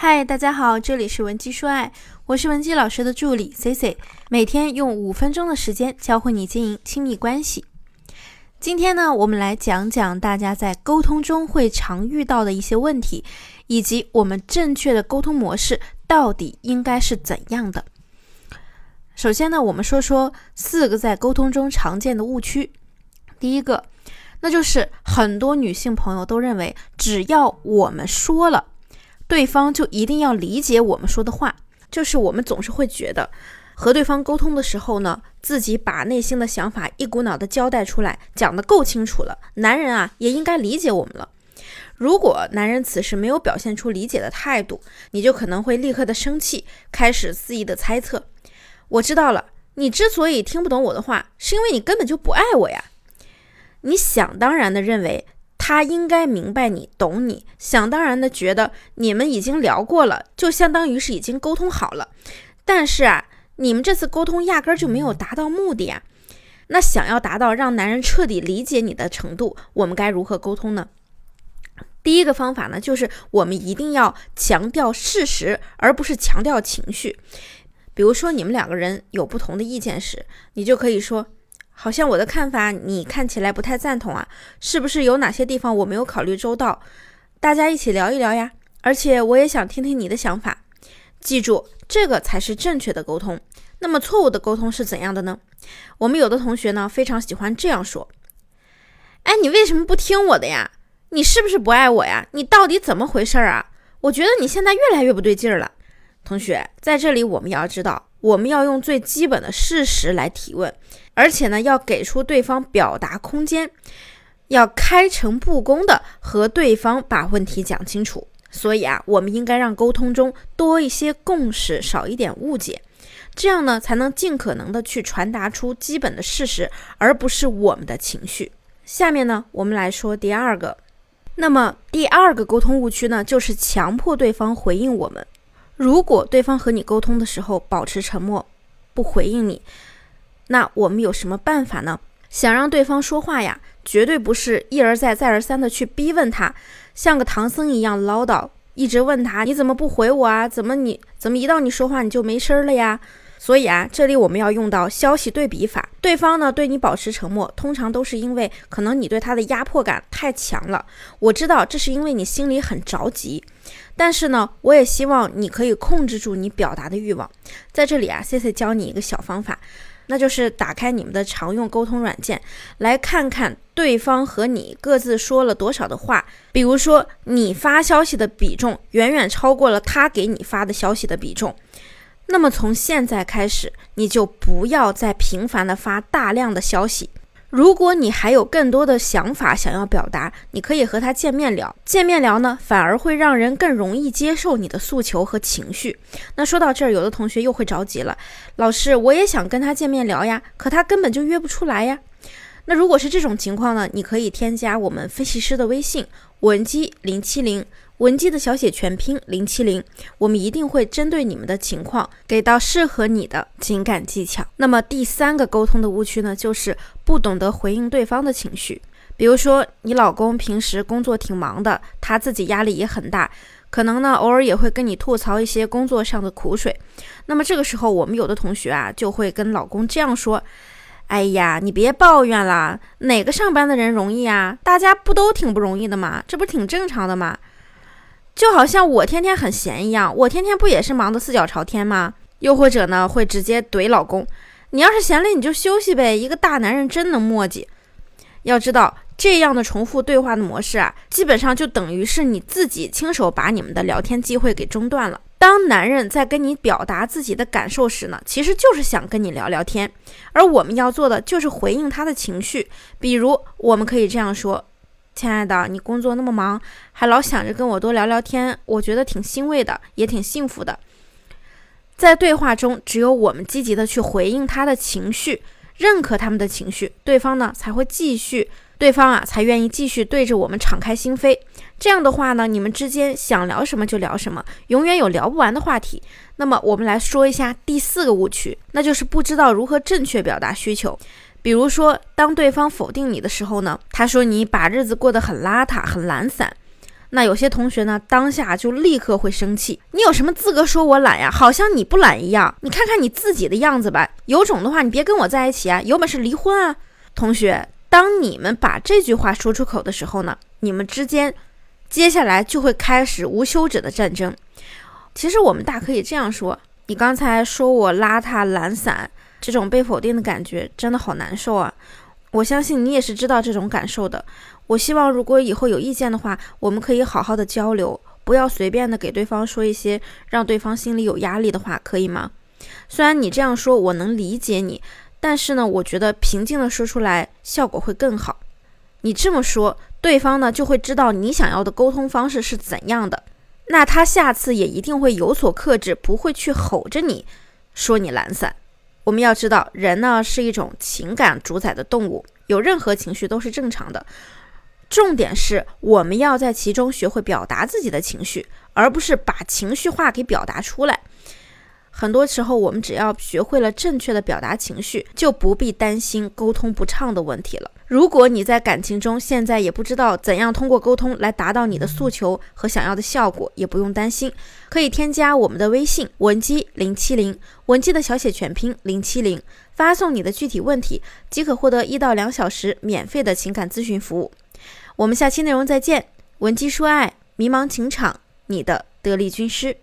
嗨，大家好，这里是文姬说爱，我是文姬老师的助理 C C，每天用五分钟的时间教会你经营亲密关系。今天呢，我们来讲讲大家在沟通中会常遇到的一些问题，以及我们正确的沟通模式到底应该是怎样的。首先呢，我们说说四个在沟通中常见的误区。第一个，那就是很多女性朋友都认为，只要我们说了，对方就一定要理解我们说的话。就是我们总是会觉得，和对方沟通的时候呢，自己把内心的想法一股脑的交代出来，讲得够清楚了，男人啊也应该理解我们了。如果男人此时没有表现出理解的态度，你就可能会立刻的生气，开始肆意的猜测。我知道了，你之所以听不懂我的话，是因为你根本就不爱我呀。你想当然的认为他应该明白你、懂你，想当然的觉得你们已经聊过了，就相当于是已经沟通好了。但是啊，你们这次沟通压根就没有达到目的啊。那想要达到让男人彻底理解你的程度，我们该如何沟通呢？第一个方法呢，就是我们一定要强调事实，而不是强调情绪。比如说，你们两个人有不同的意见时，你就可以说，好像我的看法你看起来不太赞同啊，是不是有哪些地方我没有考虑周到？大家一起聊一聊呀。而且我也想听听你的想法。记住，这个才是正确的沟通。那么错误的沟通是怎样的呢？我们有的同学呢，非常喜欢这样说：“哎，你为什么不听我的呀？你是不是不爱我呀？你到底怎么回事啊？我觉得你现在越来越不对劲儿了。”同学，在这里我们要知道，我们要用最基本的事实来提问，而且呢，要给出对方表达空间，要开诚布公的和对方把问题讲清楚。所以啊，我们应该让沟通中多一些共识，少一点误解，这样呢，才能尽可能的去传达出基本的事实，而不是我们的情绪。下面呢，我们来说第二个，那么第二个沟通误区呢，就是强迫对方回应我们。如果对方和你沟通的时候保持沉默，不回应你，那我们有什么办法呢？想让对方说话呀，绝对不是一而再再而三的去逼问他，像个唐僧一样唠叨，一直问他你怎么不回我啊？怎么你怎么一到你说话你就没声了呀？所以啊，这里我们要用到消息对比法。对方呢对你保持沉默，通常都是因为可能你对他的压迫感太强了。我知道这是因为你心里很着急。但是呢，我也希望你可以控制住你表达的欲望。在这里啊，C C 教你一个小方法，那就是打开你们的常用沟通软件，来看看对方和你各自说了多少的话。比如说，你发消息的比重远远超过了他给你发的消息的比重，那么从现在开始，你就不要再频繁的发大量的消息。如果你还有更多的想法想要表达，你可以和他见面聊。见面聊呢，反而会让人更容易接受你的诉求和情绪。那说到这儿，有的同学又会着急了，老师，我也想跟他见面聊呀，可他根本就约不出来呀。那如果是这种情况呢，你可以添加我们分析师的微信文姬零七零。文姬的小写全拼零七零，我们一定会针对你们的情况给到适合你的情感技巧。那么第三个沟通的误区呢，就是不懂得回应对方的情绪。比如说，你老公平时工作挺忙的，他自己压力也很大，可能呢偶尔也会跟你吐槽一些工作上的苦水。那么这个时候，我们有的同学啊就会跟老公这样说：“哎呀，你别抱怨了，哪个上班的人容易啊？大家不都挺不容易的吗？这不挺正常的吗？”就好像我天天很闲一样，我天天不也是忙得四脚朝天吗？又或者呢，会直接怼老公，你要是闲了你就休息呗。一个大男人真能磨叽。要知道，这样的重复对话的模式啊，基本上就等于是你自己亲手把你们的聊天机会给中断了。当男人在跟你表达自己的感受时呢，其实就是想跟你聊聊天，而我们要做的就是回应他的情绪。比如，我们可以这样说。亲爱的，你工作那么忙，还老想着跟我多聊聊天，我觉得挺欣慰的，也挺幸福的。在对话中，只有我们积极的去回应他的情绪，认可他们的情绪，对方呢才会继续，对方啊才愿意继续对着我们敞开心扉。这样的话呢，你们之间想聊什么就聊什么，永远有聊不完的话题。那么，我们来说一下第四个误区，那就是不知道如何正确表达需求。比如说，当对方否定你的时候呢，他说你把日子过得很邋遢、很懒散，那有些同学呢，当下就立刻会生气，你有什么资格说我懒呀？好像你不懒一样，你看看你自己的样子吧。有种的话，你别跟我在一起啊，有本事离婚啊！同学，当你们把这句话说出口的时候呢，你们之间接下来就会开始无休止的战争。其实我们大可以这样说：你刚才说我邋遢、懒散，这种被否定的感觉真的好难受啊！我相信你也是知道这种感受的。我希望，如果以后有意见的话，我们可以好好的交流，不要随便的给对方说一些让对方心里有压力的话，可以吗？虽然你这样说，我能理解你，但是呢，我觉得平静的说出来效果会更好。你这么说，对方呢就会知道你想要的沟通方式是怎样的，那他下次也一定会有所克制，不会去吼着你说你懒散。我们要知道，人呢是一种情感主宰的动物，有任何情绪都是正常的。重点是我们要在其中学会表达自己的情绪，而不是把情绪化给表达出来。很多时候，我们只要学会了正确的表达情绪，就不必担心沟通不畅的问题了。如果你在感情中现在也不知道怎样通过沟通来达到你的诉求和想要的效果，也不用担心，可以添加我们的微信文姬零七零，文姬的小写全拼零七零，发送你的具体问题，即可获得一到两小时免费的情感咨询服务。我们下期内容再见，文姬说爱，迷茫情场，你的得力军师。